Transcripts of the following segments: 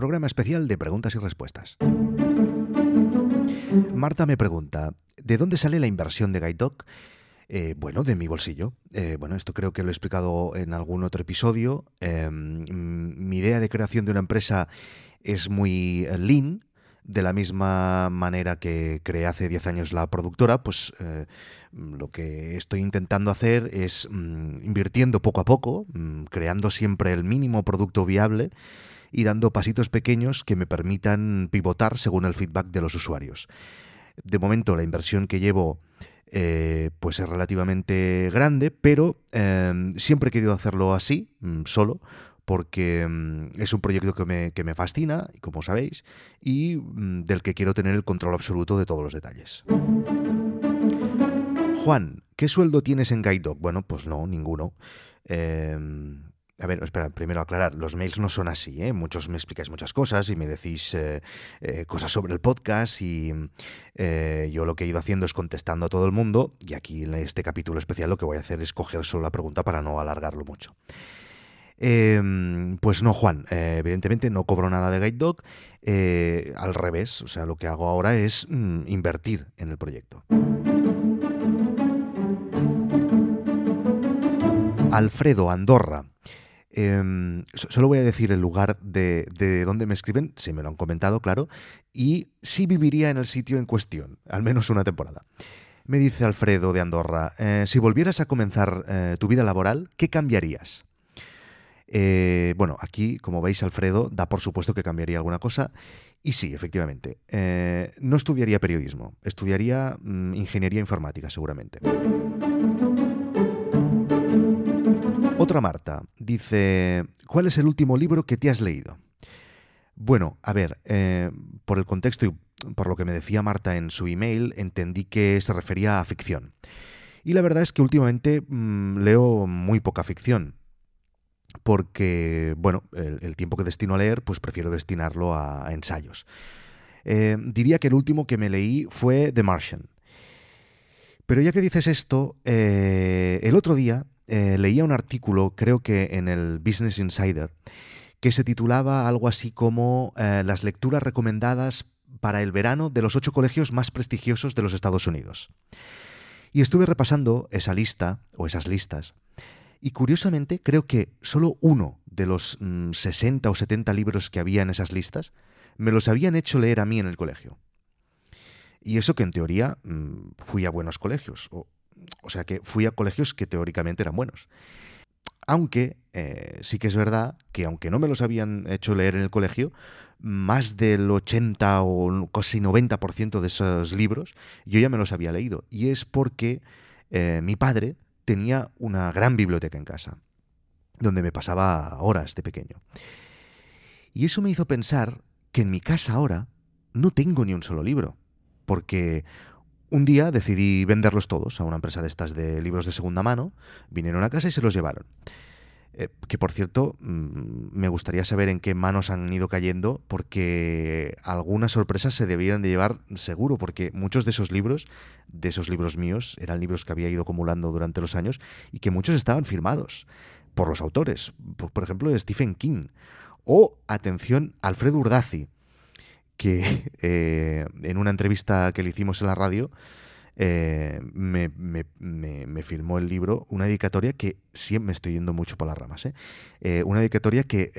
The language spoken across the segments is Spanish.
programa especial de preguntas y respuestas. Marta me pregunta, ¿de dónde sale la inversión de Guide eh, bueno, de mi bolsillo. Eh, bueno, esto creo que lo he explicado en algún otro episodio. Em, mi idea de creación de una empresa es muy eh, lean, de la misma manera que creé hace 10 años la productora, pues lo que estoy intentando hacer es mm, invirtiendo poco a poco, mm, creando siempre el mínimo producto viable y dando pasitos pequeños que me permitan pivotar según el feedback de los usuarios. De momento la inversión que llevo eh, pues es relativamente grande, pero em, siempre he querido hacerlo así, mm, solo, porque mm, es un proyecto que me, que me, fascina, como sabéis, y mm, del que quiero tener el control absoluto de todos los detalles. Juan, ¿qué sueldo tienes en Guide Dog? Bueno, pues no, ninguno. Em, a ver, espera, primero aclarar, los mails no son así, ¿eh? Muchos me explicáis muchas cosas y me decís eh, eh, cosas sobre el podcast y yo lo que he ido haciendo es contestando a todo el mundo y aquí en este capítulo especial lo que voy a hacer es coger solo la pregunta para no alargarlo mucho. Em, pues no, Juan, evidentemente no cobro nada de Guide Dog, al revés, o sea, lo que hago ahora es mm, invertir en el proyecto. Alfredo Andorra Em, solo voy a decir el lugar de, de, donde me escriben, si me lo han comentado, claro, y si viviría en el sitio en cuestión, al menos una temporada. Me dice Alfredo de Andorra, eh, si volvieras a comenzar eh, tu vida laboral, ¿qué cambiarías? Eh, bueno, aquí, como veis, Alfredo da por supuesto que cambiaría alguna cosa. Y sí, efectivamente. no estudiaría periodismo, estudiaría mm, ingeniería informática, seguramente. Otra Marta dice, ¿cuál es el último libro que te has leído? Bueno, a ver, eh, por el contexto y por lo que me decía Marta en su email, entendí que se refería a ficción. Y la verdad es que últimamente mm, leo muy poca ficción. Porque, bueno, el, tiempo que destino a leer, pues prefiero destinarlo a, ensayos. Eh, diría que el último que me leí fue The Martian. Pero ya que dices esto, eh, el otro día eh, leía un artículo, creo que en el Business Insider, que se titulaba algo así como eh, las lecturas recomendadas para el verano de los ocho colegios más prestigiosos de los Estados Unidos. Y estuve repasando esa lista, o esas listas, y curiosamente creo que solo uno de los 60 mm, o 70 libros que había en esas listas me los habían hecho leer a mí en el colegio. Y eso que en teoría mm, fui a buenos colegios, o o sea que fui a colegios que teóricamente eran buenos. Aunque eh, sí que es verdad que aunque no me los habían hecho leer en el colegio, más del 80 o casi 90% de esos libros yo ya me los había leído. Y es porque eh, mi padre tenía una gran biblioteca en casa, donde me pasaba horas de pequeño. Y eso me hizo pensar que en mi casa ahora no tengo ni un solo libro, porque un día decidí venderlos todos a una empresa de estas de libros de segunda mano, vinieron a casa y se los llevaron. Eh, que por cierto, mm, me gustaría saber en qué manos han ido cayendo, porque algunas sorpresas se debían de llevar seguro, porque muchos de esos libros, de esos libros míos, eran libros que había ido acumulando durante los años y que muchos estaban firmados por los autores, por, por ejemplo, Stephen King, o, atención, Alfredo Urdazi que eh, en una entrevista que le hicimos en la radio eh, me, filmó el libro, una dedicatoria que siempre me estoy yendo mucho por las ramas, ¿eh? una dedicatoria que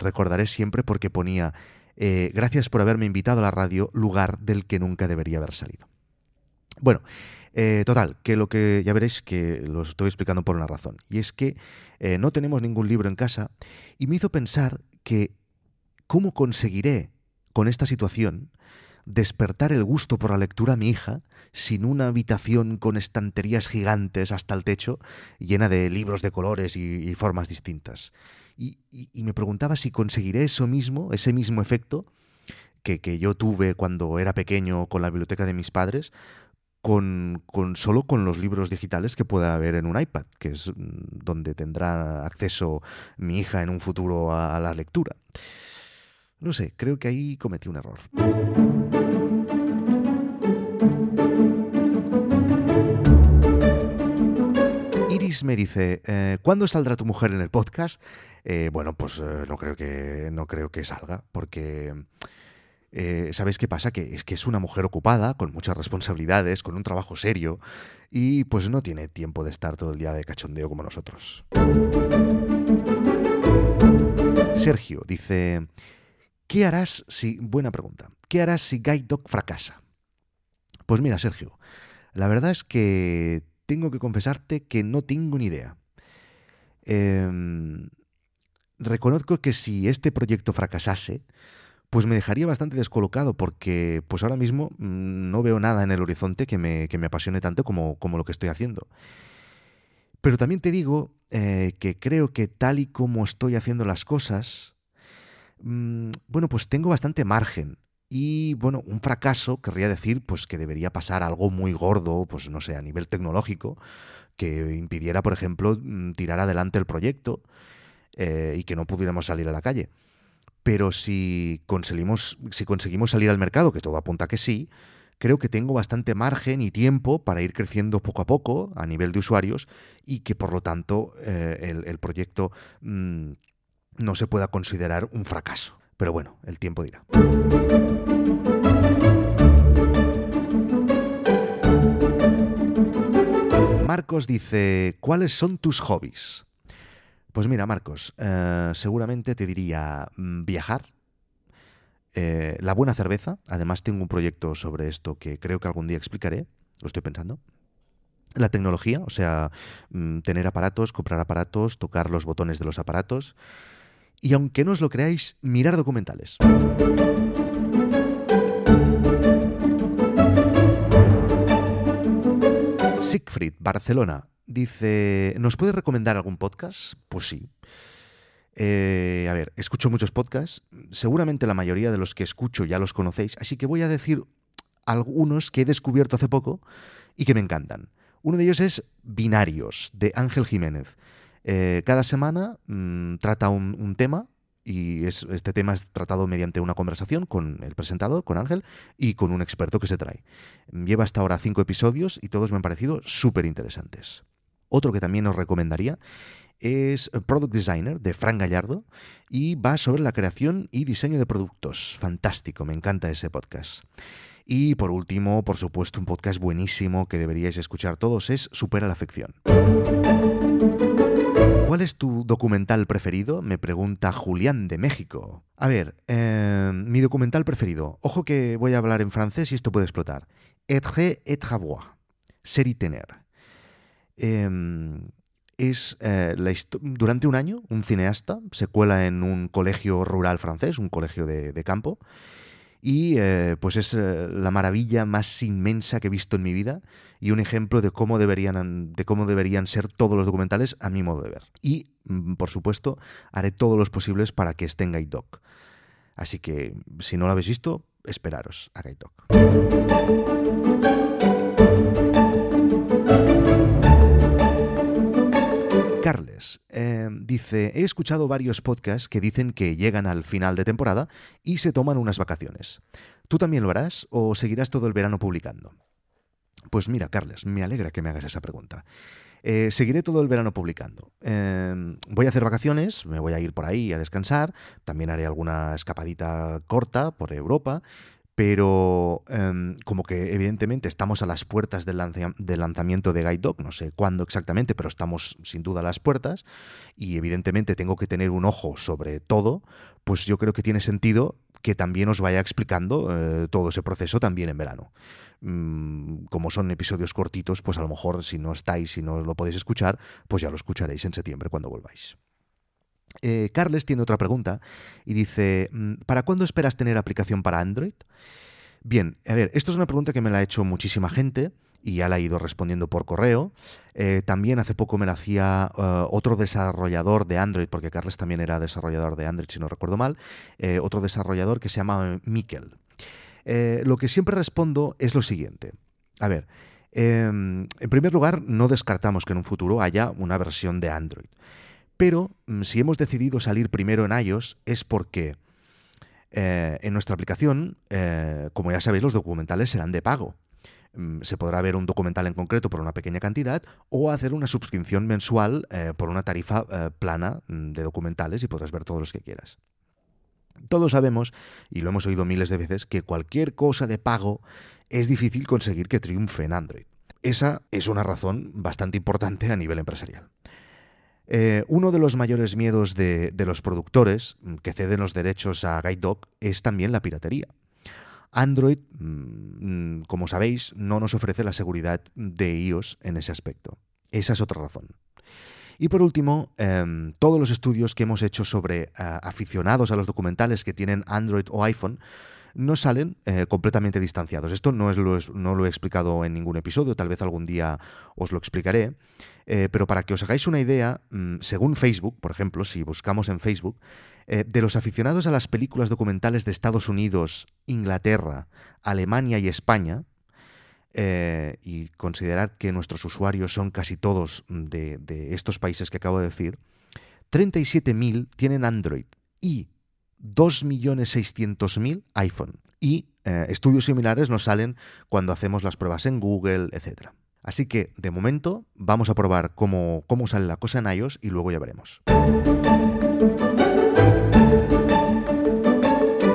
recordaré siempre porque ponía gracias por haberme invitado a la radio, lugar del que nunca debería haber salido. Bueno, total, que lo que ya veréis que lo estoy explicando por una razón, y es que no tenemos ningún libro en casa y me hizo pensar que cómo conseguiré con esta situación despertar el gusto por la lectura a mi hija sin una habitación con estanterías gigantes hasta el techo llena de libros de colores y, formas distintas. Y, me preguntaba si conseguiré eso mismo, ese mismo efecto que, yo tuve cuando era pequeño con la biblioteca de mis padres, con, solo con los libros digitales que pueda haber en un iPad, que es mm, donde tendrá acceso mi hija en un futuro a la lectura. No sé, creo que ahí cometí un error. Chris me dice, eh, ¿cuándo saldrá tu mujer en el podcast? Eh, bueno, pues eh, no, creo que, no creo que salga, porque... ¿Sabéis qué pasa? Que es que es una mujer ocupada, con muchas responsabilidades, con un trabajo serio, y pues no tiene tiempo de estar todo el día de cachondeo como nosotros. Sergio dice, ¿qué harás si... Buena pregunta. ¿Qué harás si Guide Dog fracasa? Pues mira, Sergio, la verdad es que tengo que confesarte que no tengo ni idea. Em, reconozco que si este proyecto fracasase, pues me dejaría bastante descolocado porque pues ahora mismo mm, no veo nada en el horizonte que me, apasione tanto como, como, lo que estoy haciendo. Pero también te digo eh, que creo que tal y como estoy haciendo las cosas, mm, bueno, pues tengo bastante margen y bueno, un fracaso querría decir pues que debería pasar algo muy gordo, pues no sé, a nivel tecnológico, que impidiera, por ejemplo, mm, tirar adelante el proyecto eh, y que no pudiéramos salir a la calle. Pero si conseguimos, si conseguimos salir al mercado, que todo apunta que sí, creo que tengo bastante margen y tiempo para ir creciendo poco a poco a nivel de usuarios y que por lo tanto eh, el, proyecto mm, no se pueda considerar un fracaso. Pero bueno, el tiempo dirá. Marcos dice, ¿cuáles son tus hobbies? Pues mira, Marcos, eh, seguramente te diría mm, viajar, eh, la buena cerveza, además tengo un proyecto sobre esto que creo que algún día explicaré, lo estoy pensando. La tecnología, o sea, mm, tener aparatos, comprar aparatos, tocar los botones de los aparatos y aunque no os lo creáis, mirar documentales. Siegfried, Barcelona, dice, ¿nos puedes recomendar algún podcast? Pues sí. Eh, a ver, escucho muchos podcasts, seguramente la mayoría de los que escucho ya los conocéis, así que voy a decir algunos que he descubierto hace poco y que me encantan. Uno de ellos es Binarios, de Ángel Jiménez. Eh, cada semana mm, trata un, tema y este tema es tratado mediante una conversación con el presentador, con Ángel, y con un experto que se trae. Lleva hasta ahora cinco episodios y todos me han parecido súper interesantes. Otro que también os recomendaría es Product Designer de Frank Gallardo y va sobre la creación y diseño de productos. Fantástico, me encanta ese podcast. Y por último, por supuesto, un podcast buenísimo que deberíais escuchar todos es Supera la afección. ¿Cuál es tu documental preferido? Me pregunta Julián de México. A ver, eh, mi documental preferido. Ojo que voy a hablar en francés y esto puede explotar. Etre et avoir. Ser y tener. Em, es eh, durante un año un cineasta se cuela en un colegio rural francés, un colegio de campo, y eh, pues es eh, la maravilla más inmensa que he visto en mi vida y un ejemplo de cómo deberían, de cómo deberían ser todos los documentales a mi modo de ver. Y, mm, por supuesto, haré todos los posibles para que esté en Guide. Así que, si no lo habéis visto, esperaros a Guide. Dice, he escuchado varios podcasts que dicen que llegan al final de temporada y se toman unas vacaciones. ¿Tú también lo harás o seguirás todo el verano publicando? Pues mira, Carles, me alegra que me hagas esa pregunta. Eh, seguiré todo el verano publicando. Eh, voy a hacer vacaciones, me voy a ir por ahí a descansar, también haré alguna escapadita corta por Europa, pero em, como que evidentemente estamos a las puertas del, lanzamiento de Guide Dog, no sé cuándo exactamente, pero estamos sin duda a las puertas y evidentemente tengo que tener un ojo sobre todo, pues yo creo que tiene sentido que también os vaya explicando eh, todo ese proceso también en verano. Mm, como son episodios cortitos, pues a lo mejor si no estáis, si no lo podéis escuchar, pues ya lo escucharéis en septiembre cuando volváis. Eh, Carles tiene otra pregunta y dice, mm, ¿para cuándo esperas tener aplicación para Android? Bien, a ver, esto es una pregunta que me la ha hecho muchísima gente y ya la he ido respondiendo por correo. Eh, también hace poco me la hacía eh, otro desarrollador de Android, porque Carles también era desarrollador de Android, si no recuerdo mal, otro desarrollador que se llama Mikel. lo que siempre respondo es lo siguiente. A ver, em, en primer lugar, no descartamos que en un futuro haya una versión de Android. Pero mm, si hemos decidido salir primero en iOS es porque eh, en nuestra aplicación, eh, como ya sabéis, los documentales serán de pago. mm, se podrá ver un documental en concreto por una pequeña cantidad o hacer una suscripción mensual eh, por una tarifa plana mm, de documentales y podrás ver todos los que quieras. Todos sabemos, y lo hemos oído miles de veces, que cualquier cosa de pago es difícil conseguir que triunfe en Android. Esa es una razón bastante importante a nivel empresarial. Eh, uno de los mayores miedos de, los productores mm, que ceden los derechos a Guide Dog es también la piratería. Android, mm, mm, como sabéis, no nos ofrece la seguridad de iOS en ese aspecto. Esa es otra razón. Y por último, em, todos los estudios que hemos hecho sobre eh, aficionados a los documentales que tienen Android o iPhone no salen eh, completamente distanciados. Esto no, es lo, no lo he explicado en ningún episodio, tal vez algún día os lo explicaré. Eh, pero para que os hagáis una idea, mm, según Facebook, por ejemplo, si buscamos en Facebook, eh, de los aficionados a las películas documentales de Estados Unidos, Inglaterra, Alemania y España, y considerad que nuestros usuarios son casi todos de, de estos países que acabo de decir, 37.000 tienen Android y 2.600.000 iPhone. Y eh, estudios similares nos salen cuando hacemos las pruebas en Google, etc. Así que, de momento, vamos a probar cómo, cómo sale la cosa en iOS y luego ya veremos.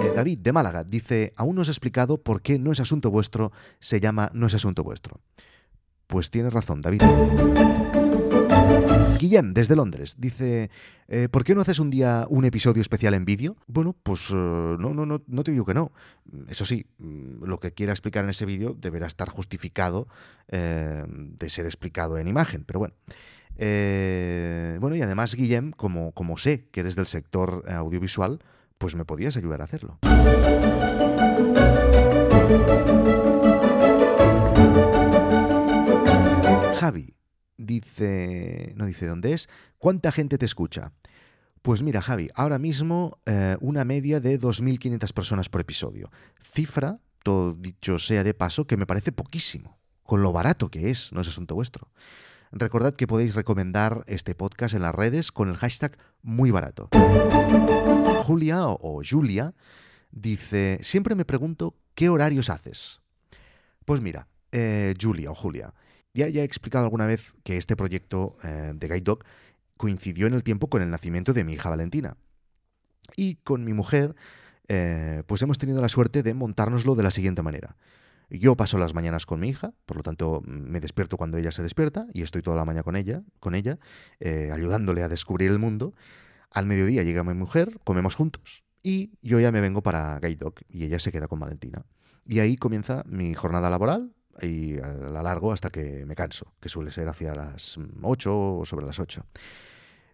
Eh, David de Málaga dice, aún no he explicado por qué no es asunto vuestro, se llama no es asunto vuestro. Pues tienes razón, David. Guillem, desde Londres, dice, eh, ¿por qué no haces un día un episodio especial en vídeo? Bueno, pues eh, no, no, no, no te digo que no. Eso sí, mm, lo que quiera explicar en ese vídeo deberá estar justificado eh, de ser explicado en imagen, pero bueno. bueno, y además, Guillem, como, como sé que eres del sector audiovisual, pues me podías ayudar a hacerlo. Javi, dice, no dice dónde es, ¿cuánta gente te escucha? Pues mira, Javi, ahora mismo eh, una media de 2.500 personas por episodio. Cifra, todo dicho sea de paso, que me parece poquísimo, con lo barato que es, no es asunto vuestro. Recordad que podéis recomendar este podcast en las redes con el hashtag muy barato. Julia o, Julia dice, siempre me pregunto qué horarios haces. Pues mira, eh, Julia o Julia, ya, he explicado alguna vez que este proyecto eh, de Guide Dog coincidió en el tiempo con el nacimiento de mi hija Valentina. Y con mi mujer, eh, pues hemos tenido la suerte de montárnoslo de la siguiente manera. Yo paso las mañanas con mi hija, por lo tanto me despierto cuando ella se despierta y estoy toda la mañana con ella, con ella eh, ayudándole a descubrir el mundo. Al mediodía llega mi mujer, comemos juntos y yo ya me vengo para Guide Dog y ella se queda con Valentina. Y ahí comienza mi jornada laboral, y la largo hasta que me canso, que suele ser hacia las 8 o sobre las 8.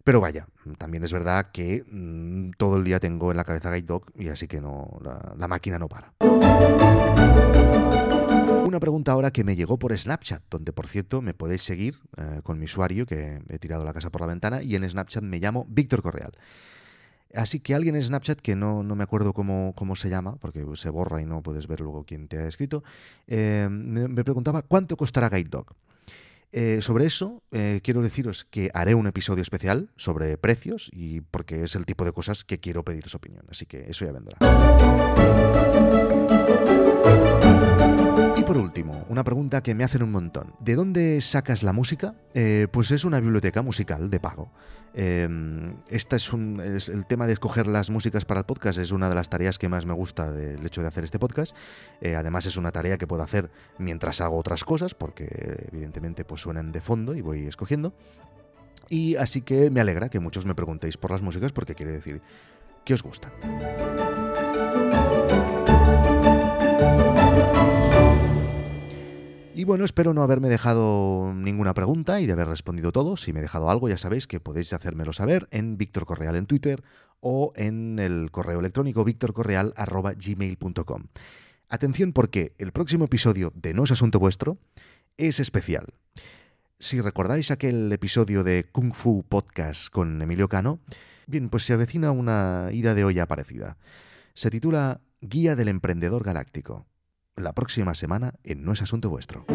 Pero vaya, también es verdad que mm, todo el día tengo en la cabeza Guide Dog y así que no, la, máquina no para. Una pregunta ahora que me llegó por Snapchat, donde por cierto me podéis seguir eh, con mi usuario que he tirado la casa por la ventana y en Snapchat me llamo Víctor Correal. Así que alguien en Snapchat, que no, me acuerdo cómo, se llama, porque se borra y no puedes ver luego quién te ha escrito, eh, me, preguntaba cuánto costará Guide Dog. Eh, sobre eso, eh, quiero deciros que haré un episodio especial sobre precios y porque es el tipo de cosas que quiero pedir su opinión. Así que eso ya vendrá. Y por último, una pregunta que me hacen un montón. ¿De dónde sacas la música? Eh, pues es una biblioteca musical de pago. Eh, esta es, el tema de escoger las músicas para el podcast es una de las tareas que más me gusta del hecho de hacer este podcast. Eh, además es una tarea que puedo hacer mientras hago otras cosas, porque evidentemente pues suenan de fondo y voy escogiendo. Y así que me alegra que muchos me preguntéis por las músicas porque quiere decir que os gustan. Y bueno, espero no haberme dejado ninguna pregunta y de haber respondido todo. Si me he dejado algo, ya sabéis que podéis hacérmelo saber en Víctor Correal en Twitter o en el correo electrónico victorcorreal.gmail.com. Atención porque el próximo episodio de No es Asunto Vuestro es especial. Si recordáis aquel episodio de Kung Fu Podcast con Emilio Cano, bien, pues se avecina una ida de olla parecida. Se titula Guía del Emprendedor Galáctico la próxima semana en No es Asunto Vuestro.